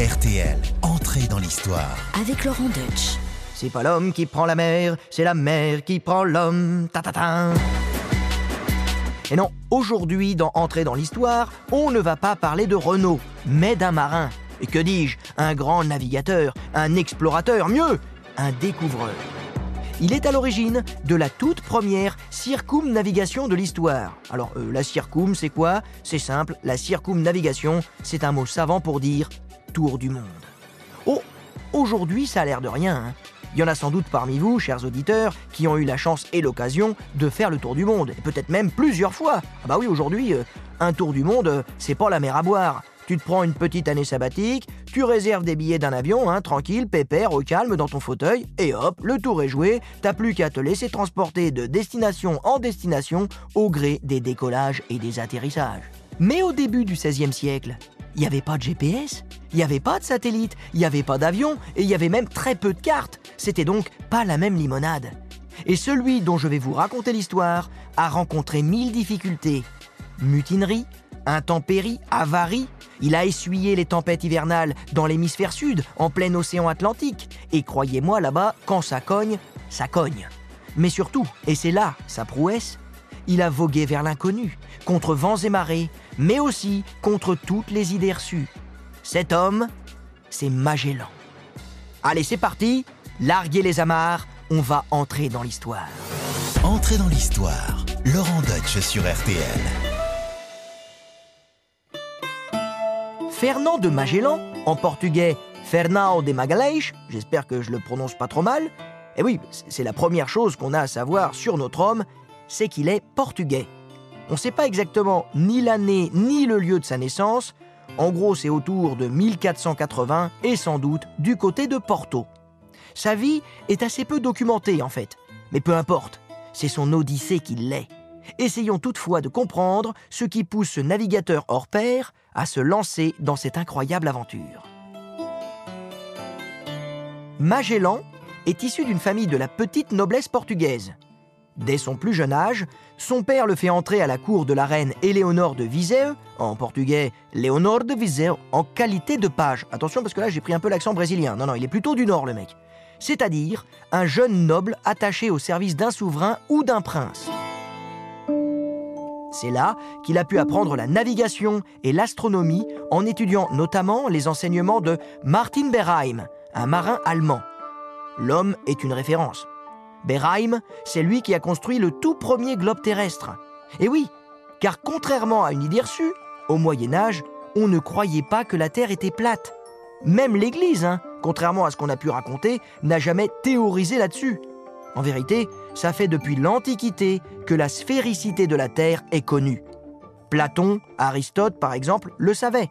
RTL, entrée dans l'histoire. avec Laurent Deutsch. C'est pas l'homme qui prend la mer, c'est la mer qui prend l'homme. Ta ta ta. Et non, aujourd'hui, dans Entrer dans l'histoire, on ne va pas parler de Renault, mais d'un marin. Et que dis-je Un grand navigateur, un explorateur, mieux, un découvreur. Il est à l'origine de la toute première circumnavigation de l'histoire. Alors, euh, la circum, c'est quoi? C'est simple, la circumnavigation, c'est un mot savant pour dire tour du monde. Oh, aujourd'hui, ça a l'air de rien. hein. Il y en a sans doute parmi vous, chers auditeurs, qui ont eu la chance et l'occasion de faire le tour du monde, et peut-être même plusieurs fois. Ah bah oui, aujourd'hui, euh, un tour du monde, euh, c'est pas la mer à boire. Tu te prends une petite année sabbatique, tu réserves des billets d'un avion, hein, tranquille, pépère, au calme, dans ton fauteuil, et hop, le tour est joué, t'as plus qu'à te laisser transporter de destination en destination au gré des décollages et des atterrissages. Mais au début du XVIe siècle, il n'y avait pas de GPS, il n'y avait pas de satellite, il n'y avait pas d'avion, et il y avait même très peu de cartes. C'était donc pas la même limonade. Et celui dont je vais vous raconter l'histoire a rencontré mille difficultés. Mutinerie, intempéries, avaries. Il a essuyé les tempêtes hivernales dans l'hémisphère sud, en plein océan Atlantique. Et croyez-moi, là-bas, quand ça cogne, ça cogne. Mais surtout, et c'est là sa prouesse, il a vogué vers l'inconnu, contre vents et marées, mais aussi contre toutes les idées reçues. Cet homme, c'est Magellan. Allez, c'est parti, larguez les amarres, on va entrer dans l'histoire. Entrée dans l'histoire. Laurent Deutsch sur RTL. Fernand de Magellan, en portugais Fernão de Magalhães, j'espère que je le prononce pas trop mal. Et oui, c- c'est la première chose qu'on a à savoir sur notre homme, c'est qu'il est portugais. On ne sait pas exactement ni l'année ni le lieu de sa naissance. En gros, c'est autour de 1480 et sans doute du côté de Porto. Sa vie est assez peu documentée en fait, mais peu importe, c'est son odyssée qui l'est. Essayons toutefois de comprendre ce qui pousse ce navigateur hors pair à se lancer dans cette incroyable aventure. Magellan est issu d'une famille de la petite noblesse portugaise. Dès son plus jeune âge, son père le fait entrer à la cour de la reine Éléonore de Viseu, en portugais Léonore de Viseu, en qualité de page. Attention parce que là j'ai pris un peu l'accent brésilien. Non, non, il est plutôt du nord le mec. C'est-à-dire un jeune noble attaché au service d'un souverain ou d'un prince. C'est là qu'il a pu apprendre la navigation et l'astronomie en étudiant notamment les enseignements de Martin Berheim, un marin allemand. L'homme est une référence. Berheim, c'est lui qui a construit le tout premier globe terrestre. Et oui, car contrairement à une idée reçue, au Moyen Âge, on ne croyait pas que la Terre était plate. Même l'Église, hein, contrairement à ce qu'on a pu raconter, n'a jamais théorisé là-dessus. En vérité, ça fait depuis l'Antiquité que la sphéricité de la Terre est connue. Platon, Aristote par exemple, le savaient.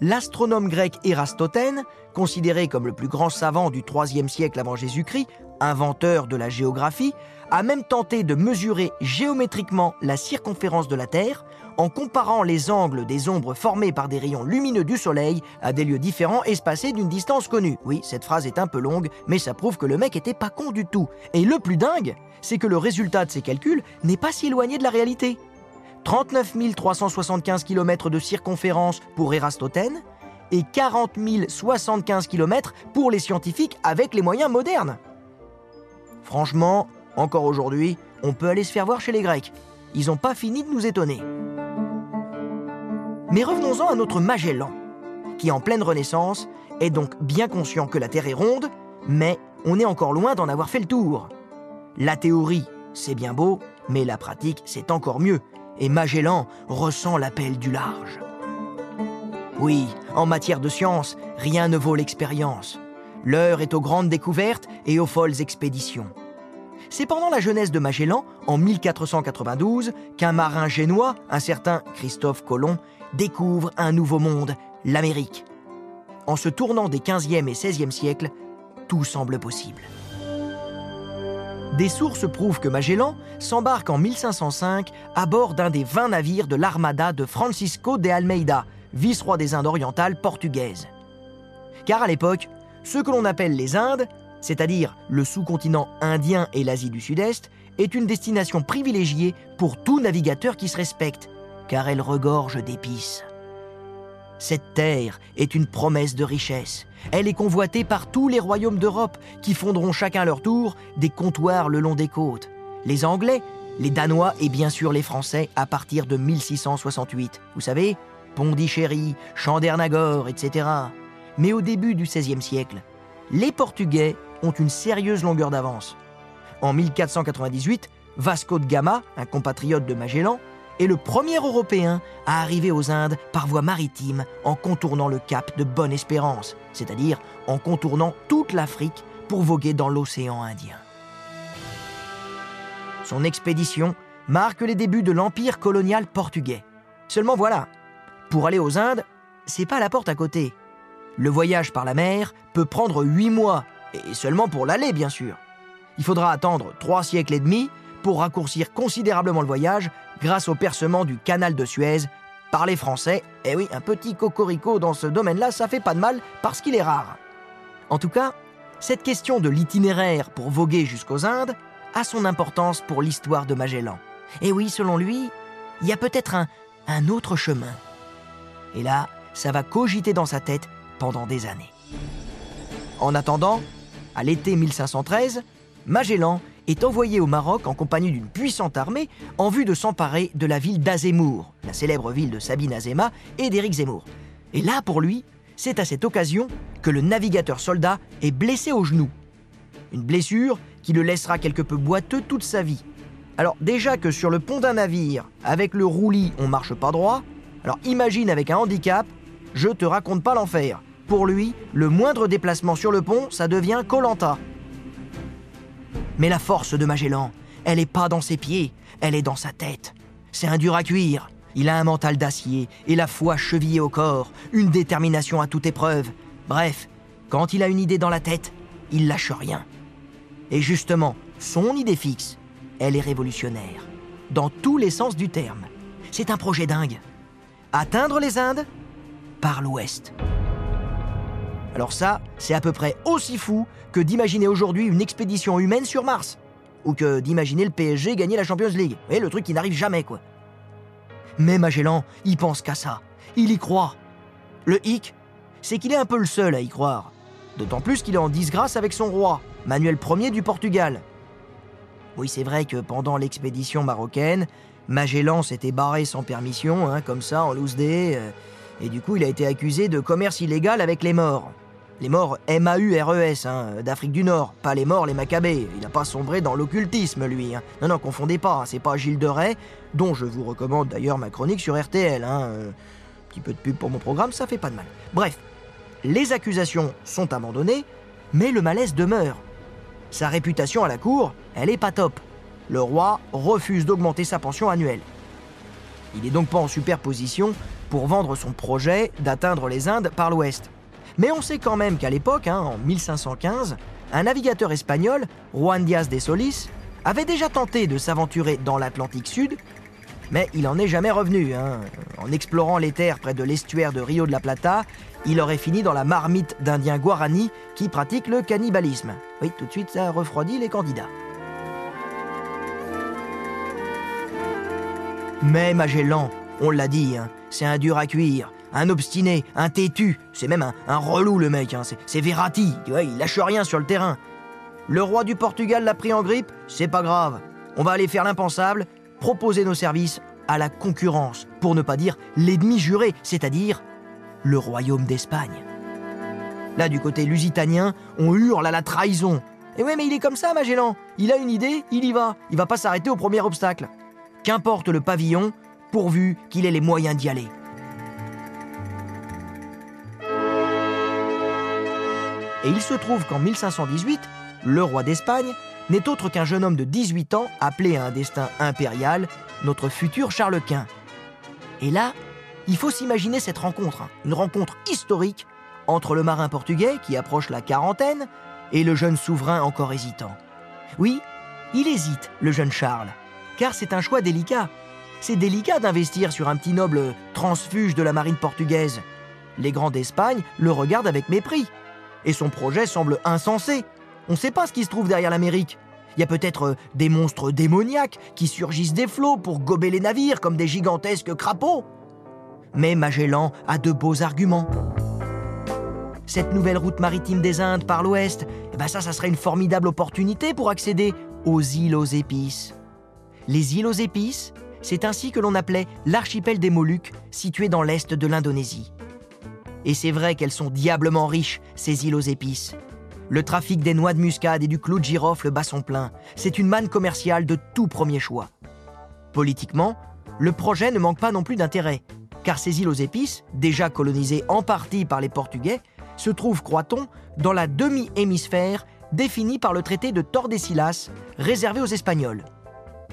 L'astronome grec Érastotène, considéré comme le plus grand savant du IIIe siècle avant Jésus-Christ, inventeur de la géographie, a même tenté de mesurer géométriquement la circonférence de la Terre en comparant les angles des ombres formées par des rayons lumineux du Soleil à des lieux différents espacés d'une distance connue. Oui, cette phrase est un peu longue, mais ça prouve que le mec était pas con du tout. Et le plus dingue, c'est que le résultat de ces calculs n'est pas si éloigné de la réalité. 39 375 km de circonférence pour Érastotène et 40 075 km pour les scientifiques avec les moyens modernes. Franchement, encore aujourd'hui, on peut aller se faire voir chez les Grecs. Ils n'ont pas fini de nous étonner. Mais revenons-en à notre Magellan, qui en pleine Renaissance est donc bien conscient que la Terre est ronde, mais on est encore loin d'en avoir fait le tour. La théorie, c'est bien beau, mais la pratique, c'est encore mieux, et Magellan ressent l'appel du large. Oui, en matière de science, rien ne vaut l'expérience. L'heure est aux grandes découvertes et aux folles expéditions. C'est pendant la jeunesse de Magellan, en 1492, qu'un marin génois, un certain Christophe Colomb, découvre un nouveau monde, l'Amérique. En se tournant des 15e et 16e siècles, tout semble possible. Des sources prouvent que Magellan s'embarque en 1505 à bord d'un des 20 navires de l'armada de Francisco de Almeida, vice-roi des Indes orientales portugaises. Car à l'époque, ce que l'on appelle les Indes, c'est-à-dire le sous-continent indien et l'Asie du Sud-Est, est une destination privilégiée pour tout navigateur qui se respecte, car elle regorge d'épices. Cette terre est une promesse de richesse. Elle est convoitée par tous les royaumes d'Europe qui fonderont chacun leur tour des comptoirs le long des côtes. Les Anglais, les Danois et bien sûr les Français à partir de 1668. Vous savez, Pondichéry, Chandernagor, etc. Mais au début du XVIe siècle, les Portugais ont une sérieuse longueur d'avance. En 1498, Vasco de Gama, un compatriote de Magellan, est le premier Européen à arriver aux Indes par voie maritime en contournant le cap de Bonne-Espérance, c'est-à-dire en contournant toute l'Afrique pour voguer dans l'océan Indien. Son expédition marque les débuts de l'empire colonial portugais. Seulement voilà, pour aller aux Indes, c'est pas la porte à côté. Le voyage par la mer peut prendre huit mois, et seulement pour l'aller bien sûr. Il faudra attendre trois siècles et demi pour raccourcir considérablement le voyage grâce au percement du canal de Suez par les Français. Et eh oui, un petit cocorico dans ce domaine-là, ça fait pas de mal parce qu'il est rare. En tout cas, cette question de l'itinéraire pour voguer jusqu'aux Indes a son importance pour l'histoire de Magellan. Et oui, selon lui, il y a peut-être un autre chemin. Et là, ça va cogiter dans sa tête pendant des années. En attendant, à l'été 1513, Magellan est envoyé au Maroc en compagnie d'une puissante armée en vue de s'emparer de la ville d'Azemmour, la célèbre ville de Sabine Azema et d'Éric Zemmour. Et là, pour lui, c'est à cette occasion que le navigateur soldat est blessé au genou. Une blessure qui le laissera quelque peu boiteux toute sa vie. Alors déjà que sur le pont d'un navire, avec le roulis, on marche pas droit, alors imagine avec un handicap, je te raconte pas l'enfer. Pour lui, le moindre déplacement sur le pont, ça devient Colanta. Mais la force de Magellan, elle n'est pas dans ses pieds, elle est dans sa tête. C'est un dur à cuire. Il a un mental d'acier et la foi chevillée au corps, une détermination à toute épreuve. Bref, quand il a une idée dans la tête, il lâche rien. Et justement, son idée fixe, elle est révolutionnaire. Dans tous les sens du terme. C'est un projet dingue. Atteindre les Indes par l'ouest. Alors ça, c'est à peu près aussi fou que d'imaginer aujourd'hui une expédition humaine sur Mars. Ou que d'imaginer le PSG gagner la Champions League. Et le truc qui n'arrive jamais, quoi. Mais Magellan, il pense qu'à ça. Il y croit. Le hic, c'est qu'il est un peu le seul à y croire. D'autant plus qu'il est en disgrâce avec son roi, Manuel Ier du Portugal. Oui, c'est vrai que pendant l'expédition marocaine, Magellan s'était barré sans permission, hein, comme ça, en loose day, euh, et du coup il a été accusé de commerce illégal avec les morts. Les morts M-A-U-R-E-S, hein, d'Afrique du Nord, pas les morts, les Maccabées. Il n'a pas sombré dans l'occultisme, lui. Hein. Non, non, confondez pas, hein, c'est pas Gilles de Rais, dont je vous recommande d'ailleurs ma chronique sur RTL. Un euh, petit peu de pub pour mon programme, ça fait pas de mal. Bref, les accusations sont abandonnées, mais le malaise demeure. Sa réputation à la cour, elle est pas top. Le roi refuse d'augmenter sa pension annuelle. Il n'est donc pas en superposition pour vendre son projet d'atteindre les Indes par l'ouest. Mais on sait quand même qu'à l'époque, hein, en 1515, un navigateur espagnol, Juan Díaz de Solis, avait déjà tenté de s'aventurer dans l'Atlantique Sud, mais il n'en est jamais revenu. Hein. En explorant les terres près de l'estuaire de Rio de la Plata, il aurait fini dans la marmite d'Indiens Guarani qui pratiquent le cannibalisme. Oui, tout de suite, ça refroidit les candidats. Mais Magellan, on l'a dit, hein, c'est un dur à cuire un obstiné, un têtu, c'est même un, relou le mec, hein. c'est Verratti, tu vois, il lâche rien sur le terrain. Le roi du Portugal l'a pris en grippe, c'est pas grave. On va aller faire l'impensable, proposer nos services à la concurrence, pour ne pas dire l'ennemi juré, c'est-à-dire le royaume d'Espagne. Là, du côté lusitanien, on hurle à la trahison. Et ouais, mais il est comme ça, Magellan. Il a une idée, il y va. Il va pas s'arrêter au premier obstacle. Qu'importe le pavillon, pourvu qu'il ait les moyens d'y aller. Et il se trouve qu'en 1518, le roi d'Espagne n'est autre qu'un jeune homme de 18 ans appelé à un destin impérial, notre futur Charles Quint. Et là, il faut s'imaginer cette rencontre, hein, une rencontre historique entre le marin portugais qui approche la quarantaine et le jeune souverain encore hésitant. Oui, il hésite, le jeune Charles, car c'est un choix délicat. C'est délicat d'investir sur un petit noble transfuge de la marine portugaise. Les grands d'Espagne le regardent avec mépris et son projet semble insensé. On ne sait pas ce qui se trouve derrière l'Amérique. Il y a peut-être euh, des monstres démoniaques qui surgissent des flots pour gober les navires comme des gigantesques crapauds. Mais Magellan a de beaux arguments. Cette nouvelle route maritime des Indes par l'ouest, eh ben ça, ça serait une formidable opportunité pour accéder aux îles aux épices. Les îles aux épices, c'est ainsi que l'on appelait l'archipel des Moluques, situé dans l'est de l'Indonésie. Et c'est vrai qu'elles sont diablement riches, ces îles aux épices. Le trafic des noix de muscade et du clou de girofle bat son plein. C'est une manne commerciale de tout premier choix. Politiquement, le projet ne manque pas non plus d'intérêt, car ces îles aux épices, déjà colonisées en partie par les Portugais, se trouvent, croit-on, dans la demi-hémisphère définie par le traité de Tordesillas, réservé aux Espagnols.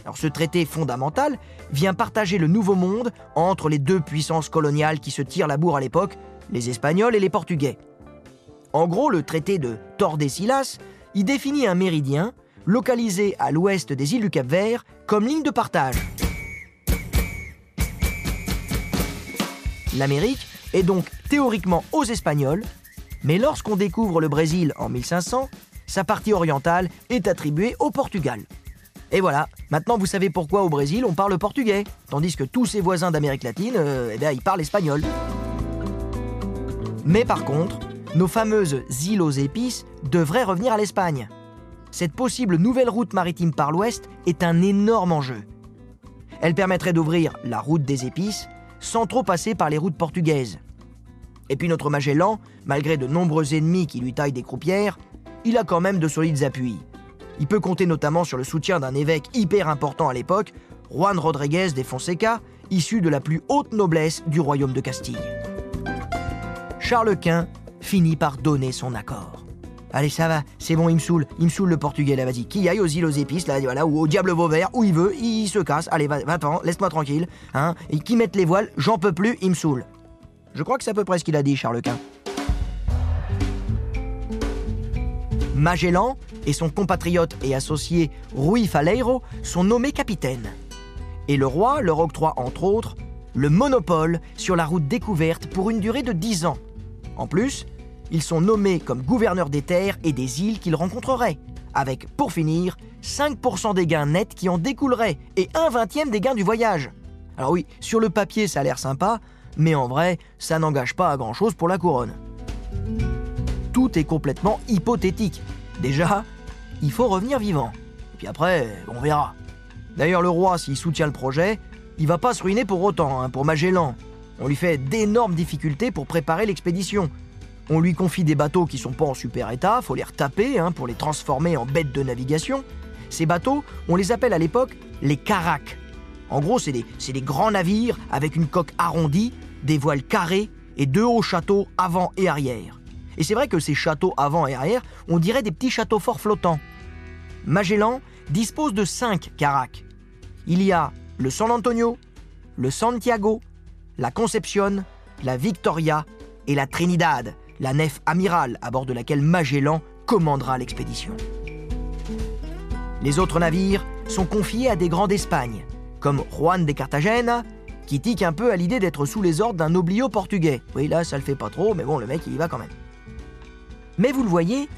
Alors ce traité fondamental vient partager le nouveau monde entre les deux puissances coloniales qui se tirent la bourre à l'époque, les Espagnols et les Portugais. En gros, le traité de Tordesillas y définit un méridien localisé à l'ouest des îles du Cap-Vert comme ligne de partage. L'Amérique est donc théoriquement aux Espagnols, mais lorsqu'on découvre le Brésil en 1500, sa partie orientale est attribuée au Portugal. Et voilà, maintenant vous savez pourquoi au Brésil on parle portugais, tandis que tous ses voisins d'Amérique latine, euh, eh bien, ils parlent espagnol. Mais par contre, nos fameuses îles aux épices devraient revenir à l'Espagne. Cette possible nouvelle route maritime par l'ouest est un énorme enjeu. Elle permettrait d'ouvrir la route des épices sans trop passer par les routes portugaises. Et puis notre Magellan, malgré de nombreux ennemis qui lui taillent des croupières, il a quand même de solides appuis. Il peut compter notamment sur le soutien d'un évêque hyper important à l'époque, Juan Rodriguez de Fonseca, issu de la plus haute noblesse du royaume de Castille. Charles Quint finit par donner son accord. Allez, ça va, c'est bon, il me saoule, il me saoule le portugais là, vas-y. Qui aille aux îles aux épices, là, voilà, ou au diable Vauvert, où il veut, il se casse. Allez, va-t'en, laisse-moi tranquille, hein. Et qui mette les voiles, j'en peux plus, il me saoule. Je crois que c'est à peu près ce qu'il a dit, Charles Quint. Magellan et son compatriote et associé Rui Faleiro sont nommés capitaines. Et le roi leur octroie entre autres le monopole sur la route découverte pour une durée de 10 ans. En plus, ils sont nommés comme gouverneurs des terres et des îles qu'ils rencontreraient, avec, pour finir, 5% des gains nets qui en découleraient et un vingtième des gains du voyage. Alors oui, sur le papier ça a l'air sympa, mais en vrai, ça n'engage pas à grand-chose pour la couronne. Tout est complètement hypothétique. Déjà, il faut revenir vivant. Et puis après, on verra. D'ailleurs, le roi, s'il soutient le projet, il va pas se ruiner pour autant, hein, pour Magellan. On lui fait d'énormes difficultés pour préparer l'expédition. On lui confie des bateaux qui sont pas en super état, faut les retaper hein, pour les transformer en bêtes de navigation. Ces bateaux, on les appelle à l'époque les caracs. En gros, c'est des, grands navires avec une coque arrondie, des voiles carrées et deux hauts châteaux avant et arrière. Et c'est vrai que ces châteaux avant et arrière, on dirait des petits châteaux forts flottants. Magellan dispose de cinq caracs. Il y a le San Antonio, le Santiago, la Concepción, la Victoria et la Trinidad, la nef amirale à bord de laquelle Magellan commandera l'expédition. Les autres navires sont confiés à des grands d'Espagne, comme Juan de Cartagena, qui tique un peu à l'idée d'être sous les ordres d'un oblio portugais. Oui, là, ça le fait pas trop, mais bon, le mec, il y va quand même. Mais vous le voyez,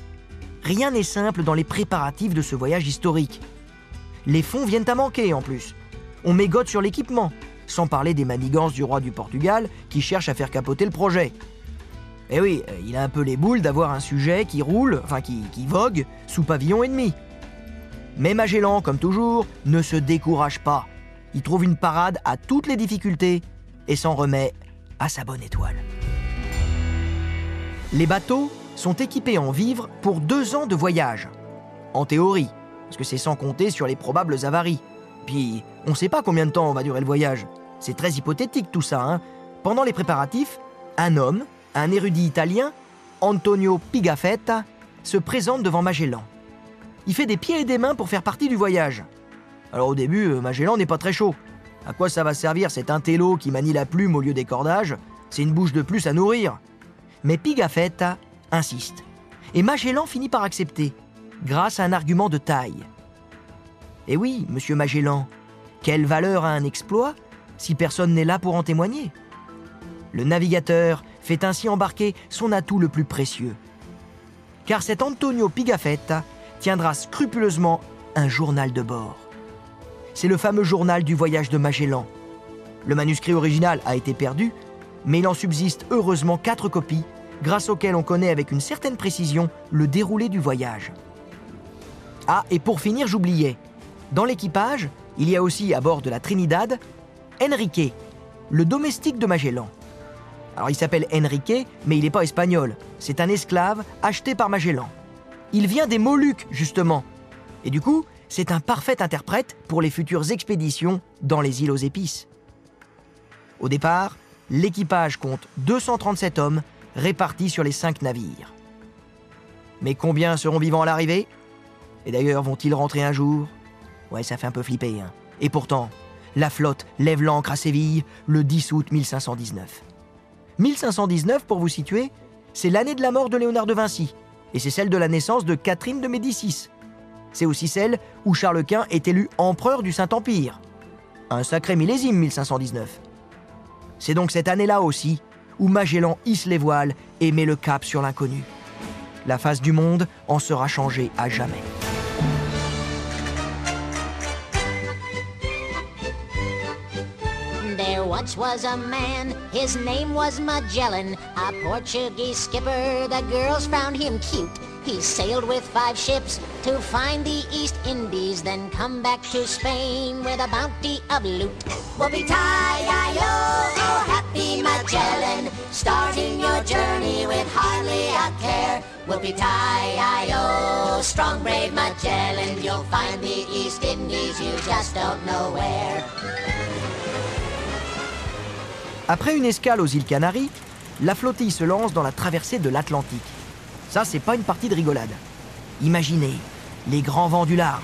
rien n'est simple dans les préparatifs de ce voyage historique. Les fonds viennent à manquer en plus. On mégote sur l'équipement, sans parler des manigances du roi du Portugal qui cherche à faire capoter le projet. Eh oui, il a un peu les boules d'avoir un sujet qui roule, enfin qui, qui vogue, sous pavillon ennemi. Mais Magellan, comme toujours, ne se décourage pas. Il trouve une parade à toutes les difficultés et s'en remet à sa bonne étoile. Les bateaux sont équipés en vivres pour deux ans de voyage. En théorie, parce que c'est sans compter sur les probables avaries. Puis, on ne sait pas combien de temps va durer le voyage. C'est très hypothétique tout ça. Hein. Pendant les préparatifs, un homme, un érudit italien, Antonio Pigafetta, se présente devant Magellan. Il fait des pieds et des mains pour faire partie du voyage. Alors au début, euh, Magellan n'est pas très chaud. À quoi ça va servir cet intello qui manie la plume au lieu des cordages? C'est une bouche de plus à nourrir. Mais Pigafetta insiste. Et Magellan finit par accepter, grâce à un argument de taille. Eh oui, monsieur Magellan, quelle valeur a un exploit si personne n'est là pour en témoigner? Le navigateur fait ainsi embarquer son atout le plus précieux. Car cet Antonio Pigafetta tiendra scrupuleusement un journal de bord. C'est le fameux journal du voyage de Magellan. Le manuscrit original a été perdu, mais il en subsiste heureusement quatre copies, grâce auxquelles on connaît avec une certaine précision le déroulé du voyage. Ah, et pour finir, j'oubliais. Dans l'équipage, il y a aussi à bord de la Trinidad Enrique, le domestique de Magellan. Alors il s'appelle Enrique, mais il n'est pas espagnol. C'est un esclave acheté par Magellan. Il vient des Moluques, justement. Et du coup, c'est un parfait interprète pour les futures expéditions dans les îles aux épices. Au départ, l'équipage compte 237 hommes répartis sur les cinq navires. Mais combien seront vivants à l'arrivée? Et d'ailleurs, vont-ils rentrer un jour? Ouais, ça fait un peu flipper. Hein. Et pourtant, la flotte lève l'ancre à Séville le 10 août 1519. 1519, pour vous situer, c'est l'année de la mort de Léonard de Vinci, et c'est celle de la naissance de Catherine de Médicis. C'est aussi celle où Charles Quint est élu empereur du Saint-Empire. Un sacré millésime 1519. C'est donc cette année-là aussi où Magellan hisse les voiles et met le cap sur l'inconnu. La face du monde en sera changée à jamais. Once was a man, his name was Magellan, a Portuguese skipper. The girls found him cute. He sailed with five ships to find the East Indies, then come back to Spain with a bounty of loot. Whoopie-tie-I-O, oh happy Magellan, starting your journey with hardly a care. Whoopie-tie-I-O, strong brave Magellan, you'll find the East Indies, you just don't know where. Après une escale aux îles Canaries, la flottille se lance dans la traversée de l'Atlantique. Ça, c'est pas une partie de rigolade. Imaginez les grands vents du large,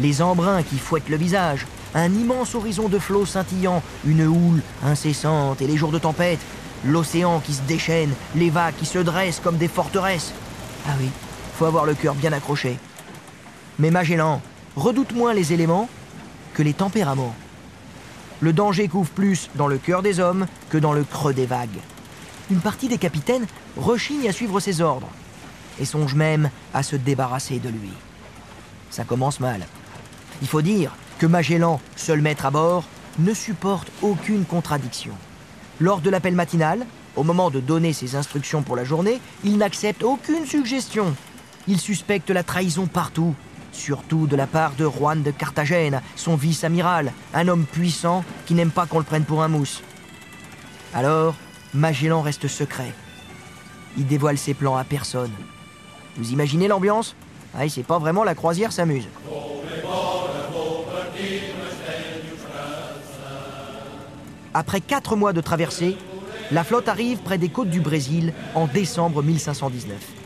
les embruns qui fouettent le visage, un immense horizon de flots scintillant, une houle incessante et les jours de tempête, l'océan qui se déchaîne, les vagues qui se dressent comme des forteresses. Ah oui, faut avoir le cœur bien accroché. Mais Magellan redoute moins les éléments que les tempéraments. Le danger couvre plus dans le cœur des hommes que dans le creux des vagues. Une partie des capitaines rechigne à suivre ses ordres et songe même à se débarrasser de lui. Ça commence mal. Il faut dire que Magellan, seul maître à bord, ne supporte aucune contradiction. Lors de l'appel matinal, au moment de donner ses instructions pour la journée, il n'accepte aucune suggestion. Il suspecte la trahison partout, surtout de la part de Juan de Carthagène, son vice-amiral, un homme puissant qui n'aime pas qu'on le prenne pour un mousse. Alors, Magellan reste secret. Il dévoile ses plans à personne. Vous imaginez l'ambiance? Ah, c'est pas vraiment la croisière s'amuse. Après quatre mois de traversée, la flotte arrive près des côtes du Brésil en décembre 1519.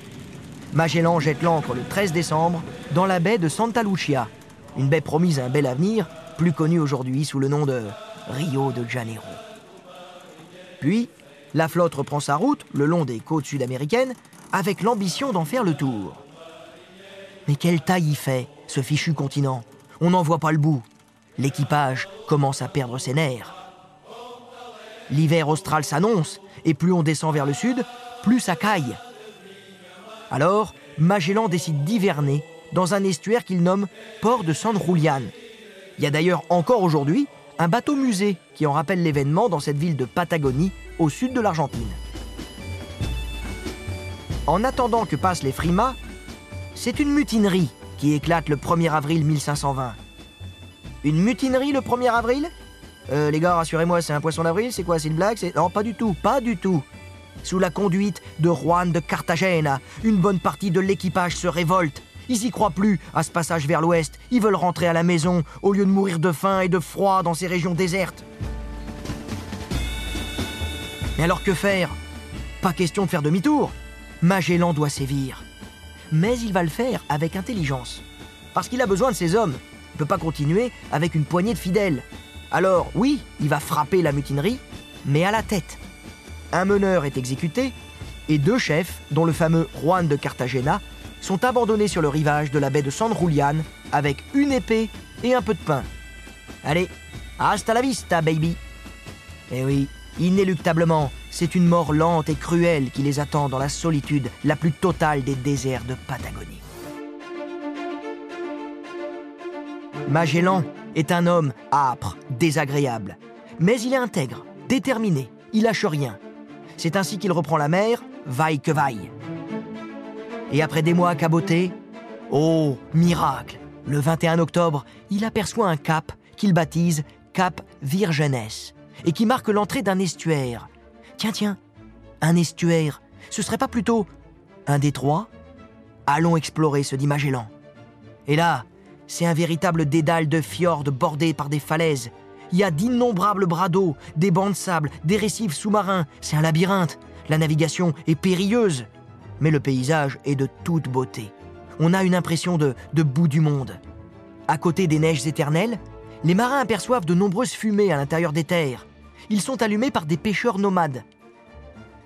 Magellan jette l'ancre le 13 décembre dans la baie de Santa Lucia, une baie promise un bel avenir, plus connue aujourd'hui sous le nom de Rio de Janeiro. Puis, la flotte reprend sa route le long des côtes sud-américaines avec l'ambition d'en faire le tour. Mais quelle taille y fait, ce fichu continent? On n'en voit pas le bout. L'équipage commence à perdre ses nerfs. L'hiver austral s'annonce, et plus on descend vers le sud, plus ça caille. Alors, Magellan décide d'hiverner dans un estuaire qu'il nomme Port de San Julian. Il y a d'ailleurs encore aujourd'hui un bateau musée qui en rappelle l'événement dans cette ville de Patagonie, au sud de l'Argentine. En attendant que passent les frimas, c'est une mutinerie qui éclate le 1er avril 1520. Une mutinerie le 1er avril? Euh, Les gars, rassurez-moi, c'est un poisson d'avril C'est quoi C'est une blague Non, pas du tout, pas du tout sous la conduite de Juan de Cartagena. Une bonne partie de l'équipage se révolte. Ils y croient plus à ce passage vers l'ouest. Ils veulent rentrer à la maison au lieu de mourir de faim et de froid dans ces régions désertes. Mais alors que faire? Pas question de faire demi-tour. Magellan doit sévir. Mais il va le faire avec intelligence. Parce qu'il a besoin de ses hommes. Il ne peut pas continuer avec une poignée de fidèles. Alors, oui, il va frapper la mutinerie, mais à la tête un meneur est exécuté et deux chefs, dont le fameux Juan de Cartagena, sont abandonnés sur le rivage de la baie de San Julian avec une épée et un peu de pain. Allez, hasta la vista, baby Eh oui, inéluctablement, c'est une mort lente et cruelle qui les attend dans la solitude la plus totale des déserts de Patagonie. Magellan est un homme âpre, désagréable, mais il est intègre, déterminé il lâche rien. C'est ainsi qu'il reprend la mer, vaille que vaille. Et après des mois à caboter, oh, miracle, le 21 octobre, il aperçoit un cap qu'il baptise Cap Virgenes et qui marque l'entrée d'un estuaire. Tiens, tiens, un estuaire, ce serait pas plutôt un détroit Allons explorer, se dit Magellan. Et là, c'est un véritable dédale de fjords bordé par des falaises. Il y a d'innombrables bras d'eau, des bancs de sable, des récifs sous-marins. C'est un labyrinthe. La navigation est périlleuse. Mais le paysage est de toute beauté. On a une impression de, de bout du monde. À côté des neiges éternelles, les marins aperçoivent de nombreuses fumées à l'intérieur des terres. Ils sont allumés par des pêcheurs nomades.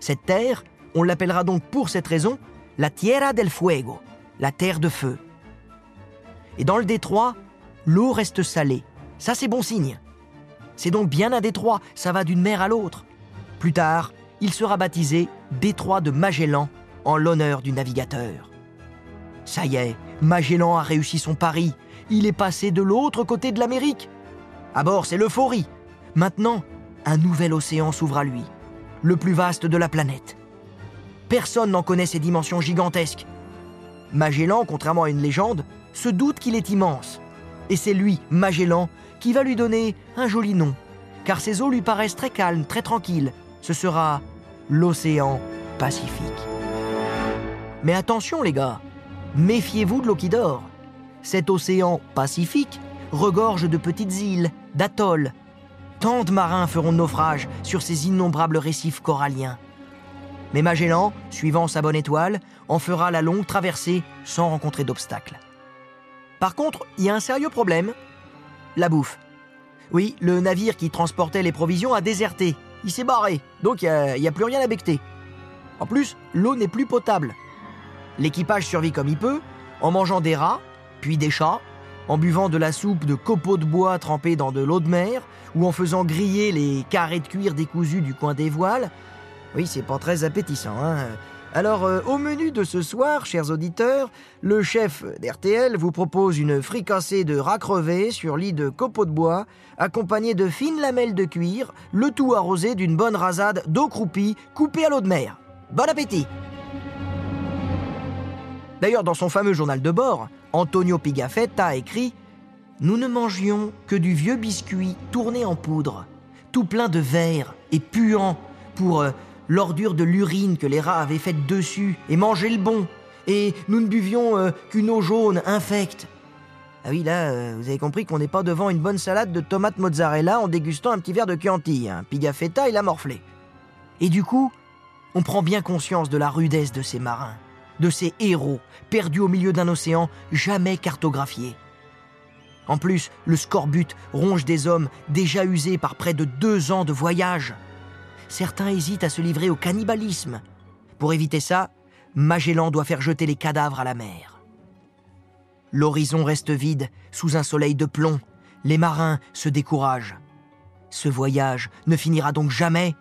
Cette terre, on l'appellera donc pour cette raison la Tierra del Fuego, la terre de feu. Et dans le détroit, l'eau reste salée. Ça, c'est bon signe. C'est donc bien un détroit, ça va d'une mer à l'autre. Plus tard, il sera baptisé détroit de Magellan en l'honneur du navigateur. Ça y est, Magellan a réussi son pari. Il est passé de l'autre côté de l'Amérique. À bord, c'est l'euphorie. Maintenant, un nouvel océan s'ouvre à lui, le plus vaste de la planète. Personne n'en connaît ses dimensions gigantesques. Magellan, contrairement à une légende, se doute qu'il est immense. Et c'est lui, Magellan, qui va lui donner un joli nom, car ses eaux lui paraissent très calmes, très tranquilles. Ce sera l'océan Pacifique. Mais attention les gars, méfiez-vous de l'eau qui dort. Cet océan Pacifique regorge de petites îles, d'atolls. Tant de marins feront naufrage sur ces innombrables récifs coralliens. Mais Magellan, suivant sa bonne étoile, en fera la longue traversée sans rencontrer d'obstacles. Par contre, il y a un sérieux problème. La bouffe. Oui, le navire qui transportait les provisions a déserté. Il s'est barré, donc il n'y a, plus rien à becter. En plus, l'eau n'est plus potable. L'équipage survit comme il peut, en mangeant des rats, puis des chats, en buvant de la soupe de copeaux de bois trempés dans de l'eau de mer, ou en faisant griller les carrés de cuir décousus du coin des voiles. Oui, c'est pas très appétissant, hein alors, euh, au menu de ce soir, chers auditeurs, le chef d'RTL vous propose une fricassée de rats crevés sur lit de copeaux de bois, accompagnée de fines lamelles de cuir, le tout arrosé d'une bonne rasade d'eau croupie coupée à l'eau de mer. Bon appétit D'ailleurs, dans son fameux journal de bord, Antonio Pigafetta a écrit Nous ne mangions que du vieux biscuit tourné en poudre, tout plein de verre et puant pour euh, l'ordure de l'urine que les rats avaient faite dessus et mangé le bon. Et nous ne buvions euh, qu'une eau jaune infecte. Ah oui, là, euh, vous avez compris qu'on n'est pas devant une bonne salade de tomates mozzarella en dégustant un petit verre de Chianti. Hein. Pigafetta, il a morflé. Et du coup, on prend bien conscience de la rudesse de ces marins, de ces héros perdus au milieu d'un océan jamais cartographié. En plus, le scorbut ronge des hommes déjà usés par près de deux ans de voyage certains hésitent à se livrer au cannibalisme. Pour éviter ça, Magellan doit faire jeter les cadavres à la mer. L'horizon reste vide sous un soleil de plomb. Les marins se découragent. Ce voyage ne finira donc jamais.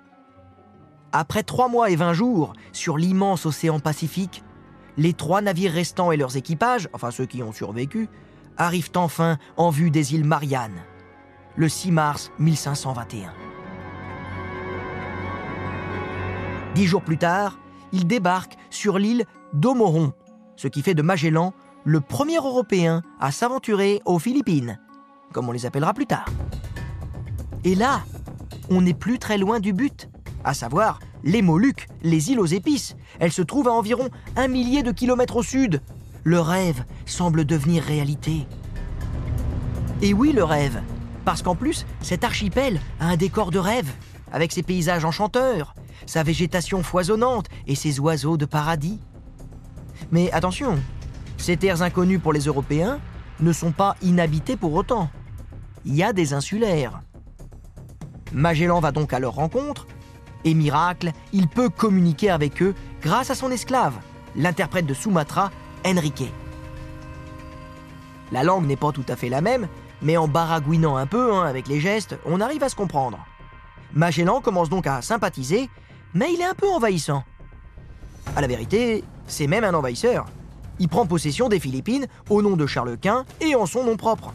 Après trois mois et vingt jours sur l'immense océan Pacifique, les trois navires restants et leurs équipages, enfin ceux qui ont survécu, arrivent enfin en vue des îles Mariannes, le 6 mars 1521. Dix jours plus tard, il débarque sur l'île d'Omoron, ce qui fait de Magellan le premier Européen à s'aventurer aux Philippines, comme on les appellera plus tard. Et là, on n'est plus très loin du but, à savoir les Moluques, les îles aux épices. Elles se trouvent à environ un millier de kilomètres au sud. Le rêve semble devenir réalité. Et oui, le rêve, parce qu'en plus, cet archipel a un décor de rêve, avec ses paysages enchanteurs, sa végétation foisonnante et ses oiseaux de paradis. Mais attention, ces terres inconnues pour les Européens ne sont pas inhabitées pour autant. Il y a des insulaires. Magellan va donc à leur rencontre, et miracle, il peut communiquer avec eux grâce à son esclave, l'interprète de Sumatra, Enrique. La langue n'est pas tout à fait la même, mais en baragouinant un peu hein, avec les gestes, on arrive à se comprendre. Magellan commence donc à sympathiser mais il est un peu envahissant. À la vérité, c'est même un envahisseur. Il prend possession des Philippines au nom de Charles Quint et en son nom propre.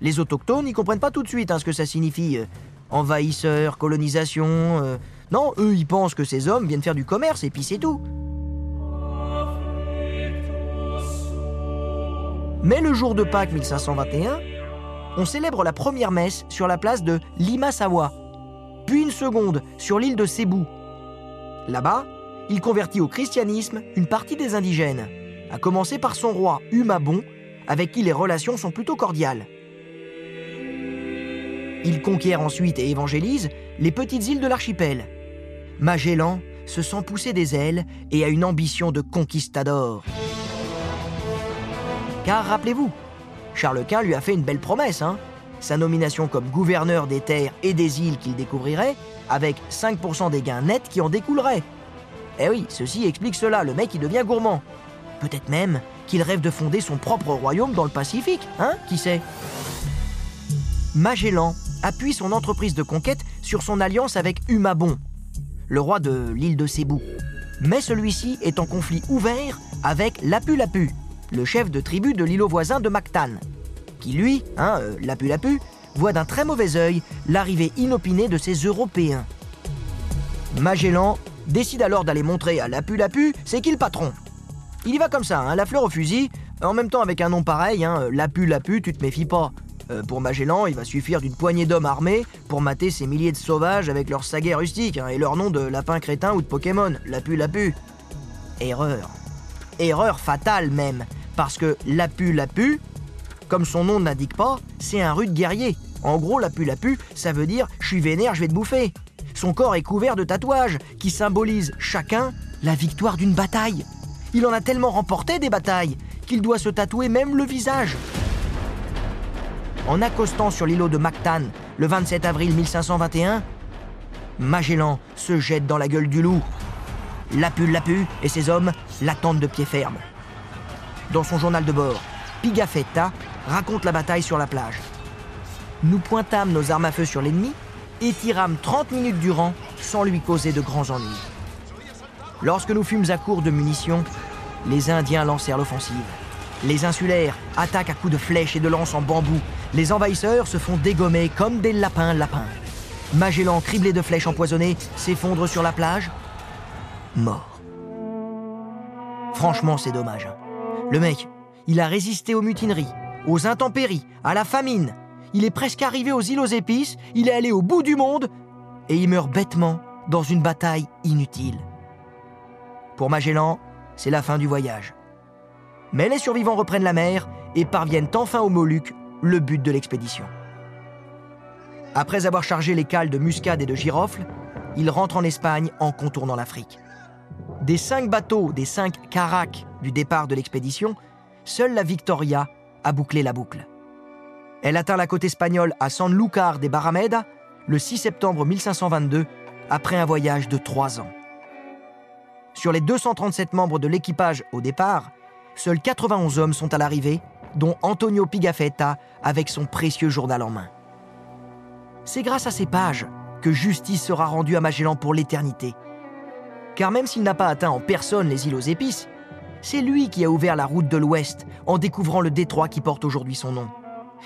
Les autochtones n'y comprennent pas tout de suite hein, ce que ça signifie. Envahisseurs, colonisation. euh, Non, eux, ils pensent que ces hommes viennent faire du commerce et puis c'est tout. Mais le jour de Pâques 1521, on célèbre la première messe sur la place de Limasawa, puis une seconde sur l'île de Cebu. Là-bas, il convertit au christianisme une partie des indigènes, à commencer par son roi Humabon, avec qui les relations sont plutôt cordiales. Il conquiert ensuite et évangélise les petites îles de l'archipel. Magellan se sent pousser des ailes et a une ambition de conquistador. Car rappelez-vous, Charles Quint lui a fait une belle promesse, hein sa nomination comme gouverneur des terres et des îles qu'il découvrirait, avec 5% des gains nets qui en découleraient. Eh oui, ceci explique cela, le mec il devient gourmand. Peut-être même qu'il rêve de fonder son propre royaume dans le Pacifique, hein Qui sait Magellan appuie son entreprise de conquête sur son alliance avec Humabon, le roi de l'île de Cebu. Mais celui-ci est en conflit ouvert avec Lapu-Lapu, le chef de tribu de l'îlot voisin de Mactan, qui lui, hein, euh, Lapu-Lapu, voit d'un très mauvais œil l'arrivée inopinée de ces Européens. Magellan décide alors d'aller montrer à Lapu-Lapu c'est qui le patron. Il y va comme ça, hein, la fleur au fusil, en même temps avec un nom pareil, hein, Lapu-Lapu, tu te méfies pas. Euh, pour Magellan, il va suffire d'une poignée d'hommes armés pour mater ces milliers de sauvages avec leurs saguets rustiques hein, et leur nom de lapin crétin ou de Pokémon, Lapu-Lapu. Erreur. Erreur fatale même, parce que Lapu-Lapu, comme son nom ne l'indique pas, c'est un rude guerrier. En gros, Lapu-Lapu, ça veut dire je suis vénère, je vais te bouffer. Son corps est couvert de tatouages qui symbolisent chacun la victoire d'une bataille. Il en a tellement remporté des batailles qu'il doit se tatouer même le visage. En accostant sur l'îlot de Mactan le 27 avril 1521, Magellan se jette dans la gueule du loup. Lapu Lapu et ses hommes l'attendent de pied ferme. Dans son journal de bord, Pigafetta raconte la bataille sur la plage. Nous pointâmes nos armes à feu sur l'ennemi et tirâmes 30 minutes durant sans lui causer de grands ennuis. Lorsque nous fûmes à court de munitions, les Indiens lancèrent l'offensive. Les insulaires attaquent à coups de flèches et de lances en bambou. Les envahisseurs se font dégommer comme des lapins lapins. Magellan, criblé de flèches empoisonnées, s'effondre sur la plage, mort. Franchement, c'est dommage. hein. Le mec, il a résisté aux mutineries, aux intempéries, à la famine. Il est presque arrivé aux îles aux épices, il est allé au bout du monde, et il meurt bêtement dans une bataille inutile. Pour Magellan, c'est la fin du voyage. Mais les survivants reprennent la mer et parviennent enfin aux Moluques, le but de l'expédition. Après avoir chargé les cales de muscade et de girofle, ils rentrent en Espagne en contournant l'Afrique. Des cinq bateaux, des cinq caracs du départ de l'expédition, seule la Victoria a bouclé la boucle. Elle atteint la côte espagnole à Sanlúcar des Barrameda le 6 septembre 1522, après un voyage de trois ans. Sur les 237 membres de l'équipage au départ, seuls 91 hommes sont à l'arrivée, dont Antonio Pigafetta avec son précieux journal en main. C'est grâce à ces pages que justice sera rendue à Magellan pour l'éternité. Car même s'il n'a pas atteint en personne les îles aux épices, c'est lui qui a ouvert la route de l'Ouest en découvrant le détroit qui porte aujourd'hui son nom.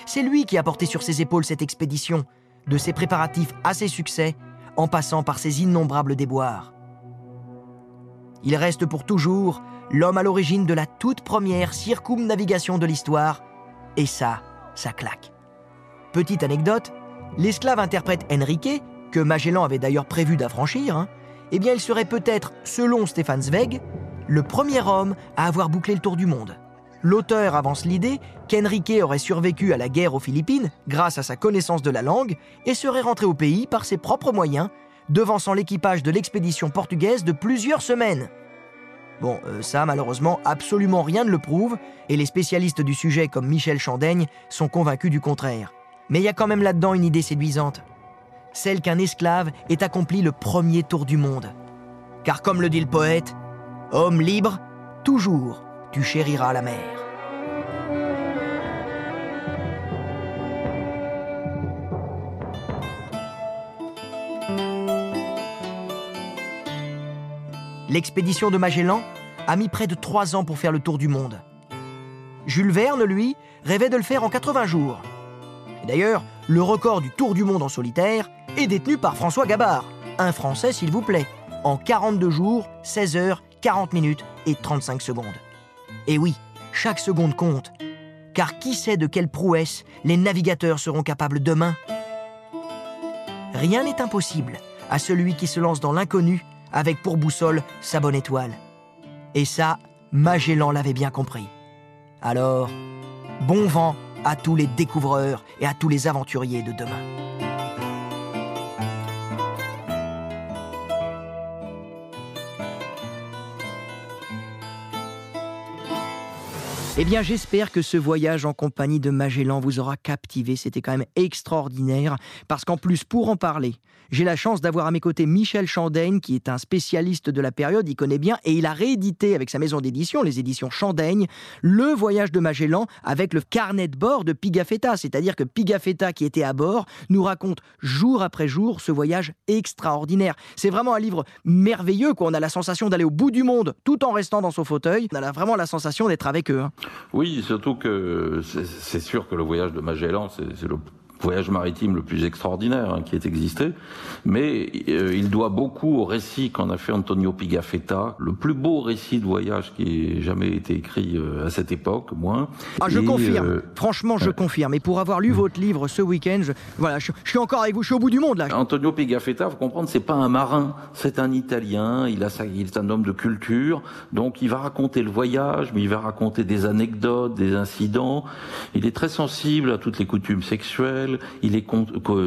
C'est lui qui a porté sur ses épaules cette expédition, de ses préparatifs à ses succès, en passant par ses innombrables déboires. Il reste pour toujours l'homme à l'origine de la toute première circumnavigation de l'histoire, et ça, ça claque. Petite anecdote, l'esclave interprète Enrique, que Magellan avait d'ailleurs prévu d'affranchir, hein, eh bien il serait peut-être, selon Stefan Zweig, le premier homme à avoir bouclé le tour du monde. L'auteur avance l'idée qu'Enrique aurait survécu à la guerre aux Philippines grâce à sa connaissance de la langue et serait rentré au pays par ses propres moyens, devançant l'équipage de l'expédition portugaise de plusieurs semaines. Bon, euh, ça, malheureusement, absolument rien ne le prouve, et les spécialistes du sujet comme Michel Chandaigne sont convaincus du contraire. Mais il y a quand même là-dedans une idée séduisante. Celle qu'un esclave ait accompli le premier tour du monde. Car comme le dit le poète, homme libre, toujours tu chériras la mer. L'expédition de Magellan a mis près de trois ans pour faire le tour du monde. Jules Verne, lui, rêvait de le faire en 80 jours. D'ailleurs, le record du tour du monde en solitaire est détenu par François Gabard, un Français s'il vous plaît, en 42 jours, 16 heures, 40 minutes et 35 secondes. Et oui, chaque seconde compte, car qui sait de quelle prouesse les navigateurs seront capables demain? Rien n'est impossible à celui qui se lance dans l'inconnu avec pour boussole sa bonne étoile. Et ça, Magellan l'avait bien compris. Alors, bon vent à tous les découvreurs et à tous les aventuriers de demain. Eh bien, j'espère que ce voyage en compagnie de Magellan vous aura captivé. C'était quand même extraordinaire. Parce qu'en plus, pour en parler, j'ai la chance d'avoir à mes côtés Michel Chandaigne, qui est un spécialiste de la période, il connaît bien, et il a réédité avec sa maison d'édition, les éditions Chandaigne, le voyage de Magellan avec le carnet de bord de Pigafetta. C'est-à-dire que Pigafetta, qui était à bord, nous raconte jour après jour ce voyage extraordinaire. C'est vraiment un livre merveilleux, quoi. On a la sensation d'aller au bout du monde tout en restant dans son fauteuil. On a vraiment la sensation d'être avec eux. Hein. Oui, surtout que c'est sûr que le voyage de Magellan, c'est le voyage maritime le plus extraordinaire hein, qui ait existé, mais euh, il doit beaucoup au récit qu'en a fait Antonio Pigafetta, le plus beau récit de voyage qui ait jamais été écrit euh, à cette époque, moins. Ah, je confirme. Euh, Franchement, je confirme. Et pour avoir lu votre livre ce week-end, je, voilà, je, suis encore avec vous. Je suis au bout du monde là. Antonio Pigafetta, vous comprenez, c'est pas un marin, c'est un Italien. Il a ça, il est un homme de culture, donc il va raconter le voyage, mais il va raconter des anecdotes, des incidents. Il est très sensible à toutes les coutumes sexuelles il est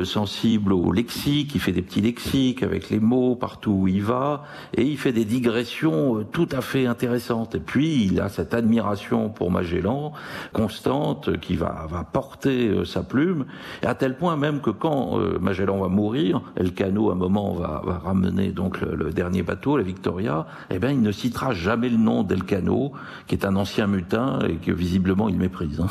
sensible au lexique, il fait des petits lexiques avec les mots partout où il va, et il fait des digressions euh, tout à fait intéressantes. Et puis, il a cette admiration pour Magellan constante qui va, porter euh, sa plume, à tel point même que quand euh, Magellan va mourir, Elcano à un moment va, va ramener donc le, dernier bateau, la Victoria, eh bien, il ne citera jamais le nom d'Elcano, qui est un ancien mutin et que visiblement il méprise. Hein.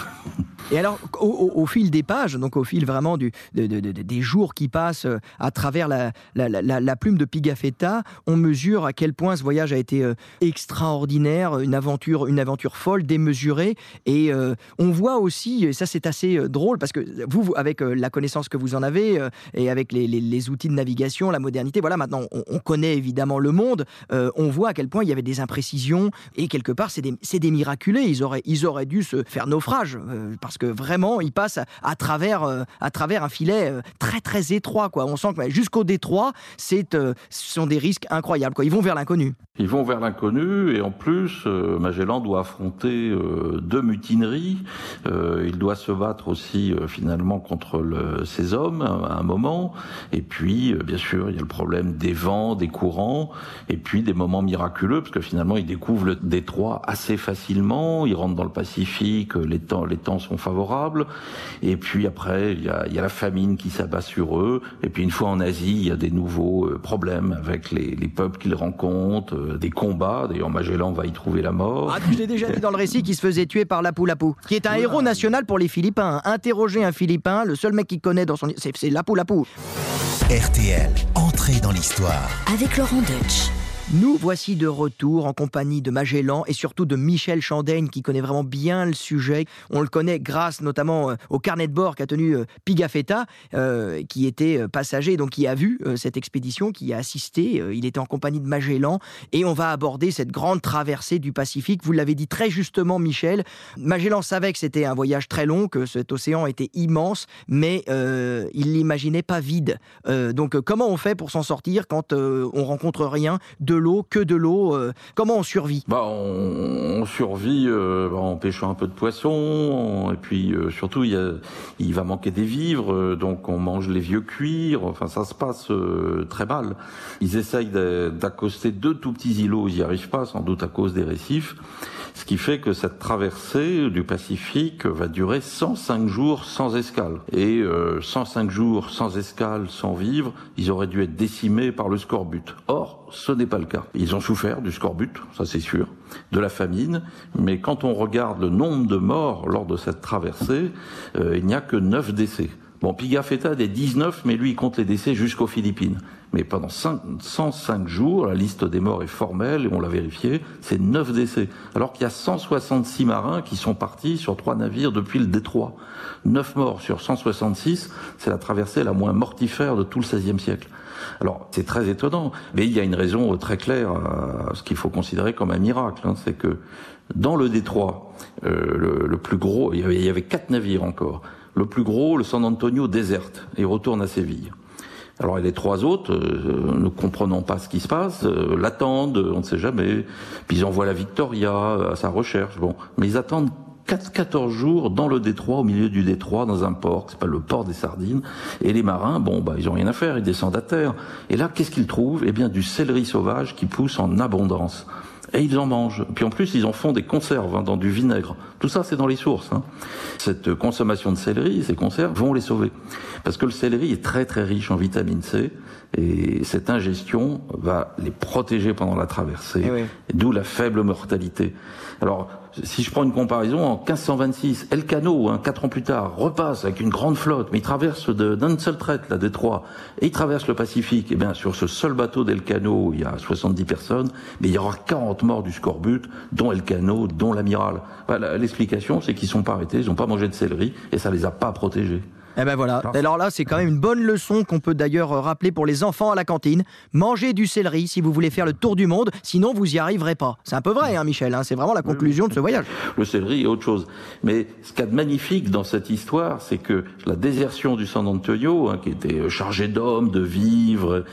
Et alors, au, fil des pages, donc au fil vraiment du, des jours qui passent euh, à travers la, plume de Pigafetta, on mesure à quel point ce voyage a été euh, extraordinaire, une aventure, une aventure folle, démesurée. Et euh, on voit aussi, et ça c'est assez drôle, parce que vous, avec la connaissance que vous en avez, et avec les, outils de navigation, la modernité, voilà, maintenant on, connaît évidemment le monde, on voit à quel point il y avait des imprécisions, et quelque part c'est des, des, miraculés, ils auraient, ils auraient dû se faire naufrage, parce que vraiment, il passe à, travers, à travers un filet euh, très très étroit. Quoi. On sent que jusqu'au détroit, c'est, euh, ce sont des risques incroyables. Ils vont vers l'inconnu. Ils vont vers l'inconnu et en plus, Magellan doit affronter deux mutineries. il doit se battre aussi finalement contre ces hommes à un moment. Et puis, bien sûr, il y a le problème des vents, des courants, et puis des moments miraculeux parce que finalement, il découvre le détroit assez facilement. Il rentre dans le Pacifique, les temps, les temps sont favorables. Et puis après, il y a, la famine qui s'abat sur eux. Et puis une fois en Asie, il y a des nouveaux euh, problèmes avec les, peuples qu'ils rencontrent, euh, des combats. D'ailleurs, Magellan va y trouver la mort. Ah, je l'ai déjà dit dans le récit qu'il se faisait tuer par Lapu Lapu, qui est un héros national pour les Philippins. Interroger un Philippin, le seul mec qu'il connaît dans son... C'est Lapu Lapu. RTL, entrée dans l'histoire. Avec Laurent Deutsch. Nous voici de retour en compagnie de Magellan et surtout de Michel Chandaigne qui connaît vraiment bien le sujet. On le connaît grâce notamment euh, au carnet de bord qu'a tenu euh, Pigafetta, euh, qui était passager, donc qui a vu cette expédition, qui a assisté. il était en compagnie de Magellan et on va aborder cette grande traversée du Pacifique. Vous l'avez dit très justement, Michel. Magellan savait que c'était un voyage très long, que cet océan était immense, mais il l'imaginait pas vide. donc comment on fait pour s'en sortir quand on rencontre rien de l'eau, que de l'eau. Euh, comment on survit? Bah, on, survit euh, en pêchant un peu de poisson, et puis euh, surtout il, il va manquer des vivres, donc on mange les vieux cuirs. Enfin, ça se passe très mal. Ils essayent d'accoster deux tout petits îlots, ils n'y arrivent pas, sans doute à cause des récifs. Ce qui fait que cette traversée du Pacifique va durer 105 jours sans escale. Et 105 jours sans escale, sans vivre, ils auraient dû être décimés par le scorbut. Or, ce n'est pas le cas. Ils ont souffert du scorbut, ça c'est sûr, de la famine, mais quand on regarde le nombre de morts lors de cette traversée, euh, il n'y a que 9 décès. Bon, Pigafetta des 19, mais lui, il compte les décès jusqu'aux Philippines. Mais pendant 105 jours, la liste des morts est formelle, et on l'a vérifié, c'est 9 décès. Alors qu'il y a 166 marins qui sont partis sur trois navires depuis le détroit. 9 morts sur 166, c'est la traversée la moins mortifère de tout le XVIe siècle. Alors c'est très étonnant, mais il y a une raison très claire à ce qu'il faut considérer comme un miracle, hein, c'est que dans le détroit, euh, le, plus gros, il y, avait, il y avait quatre navires encore. Le plus gros, le San Antonio, déserte et retourne à Séville. Alors les trois autres, euh, ne comprenant pas ce qui se passe, euh, l'attendent, on ne sait jamais. Puis ils envoient la Victoria à sa recherche. Bon, mais ils attendent 14 jours dans le détroit, au milieu du détroit, dans un port, c'est pas le port des sardines. Et les marins, bon, bah, ils ont rien à faire, ils descendent à terre. Et là, qu'est-ce qu'ils trouvent? Eh bien, du céleri sauvage qui pousse en abondance. Et ils en mangent. Puis en plus, ils en font des conserves hein, dans du vinaigre. Tout ça, c'est dans les sources. Hein. Cette consommation de céleri, ces conserves, vont les sauver. Parce que le céleri est très très riche en vitamine C. Et cette ingestion va les protéger pendant la traversée. Eh D'où la faible mortalité. Alors, si je prends une comparaison, en 1526, Elcano, hein, quatre ans plus tard, repasse avec une grande flotte, mais il traverse d'un seul trait la détroit, et il traverse le Pacifique. Et eh bien, sur ce seul bateau d'Elcano, il y a 70 personnes, mais il y aura 40 morts du scorbut, dont Elcano, dont l'amiral. L'explication, c'est qu'ils sont pas arrêtés, ils n'ont pas mangé de céleri, et ça les a pas protégés. Eh ben voilà. Alors là, c'est quand même une bonne leçon qu'on peut d'ailleurs rappeler pour les enfants à la cantine. Mangez du céleri si vous voulez faire le tour du monde, sinon vous y arriverez pas. C'est un peu vrai, hein, Michel. Hein, c'est vraiment la conclusion de ce voyage. Le céleri est autre chose. Mais ce qu'il y a de magnifique dans cette histoire, c'est que la désertion du San Antonio, hein, qui était chargé d'hommes, de vivres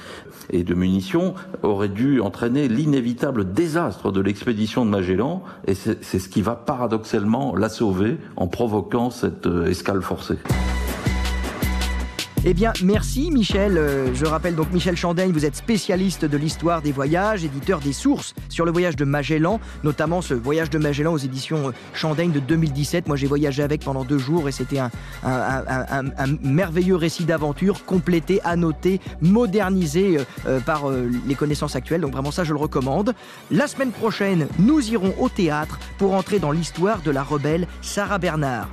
et de munitions, aurait dû entraîner l'inévitable désastre de l'expédition de Magellan. Et c'est ce qui va paradoxalement la sauver en provoquant cette euh, escale forcée. Eh bien, merci Michel. Euh, je rappelle donc Michel Chandaigne, vous êtes spécialiste de l'histoire des voyages, éditeur des sources sur le voyage de Magellan, notamment ce voyage de Magellan aux éditions euh, Chandaigne de 2017. Moi, j'ai voyagé avec pendant deux jours et c'était un, merveilleux récit d'aventure complété, annoté, modernisé euh, par les connaissances actuelles. Donc vraiment ça, je le recommande. La semaine prochaine, nous irons au théâtre pour entrer dans l'histoire de la rebelle Sarah Bernard.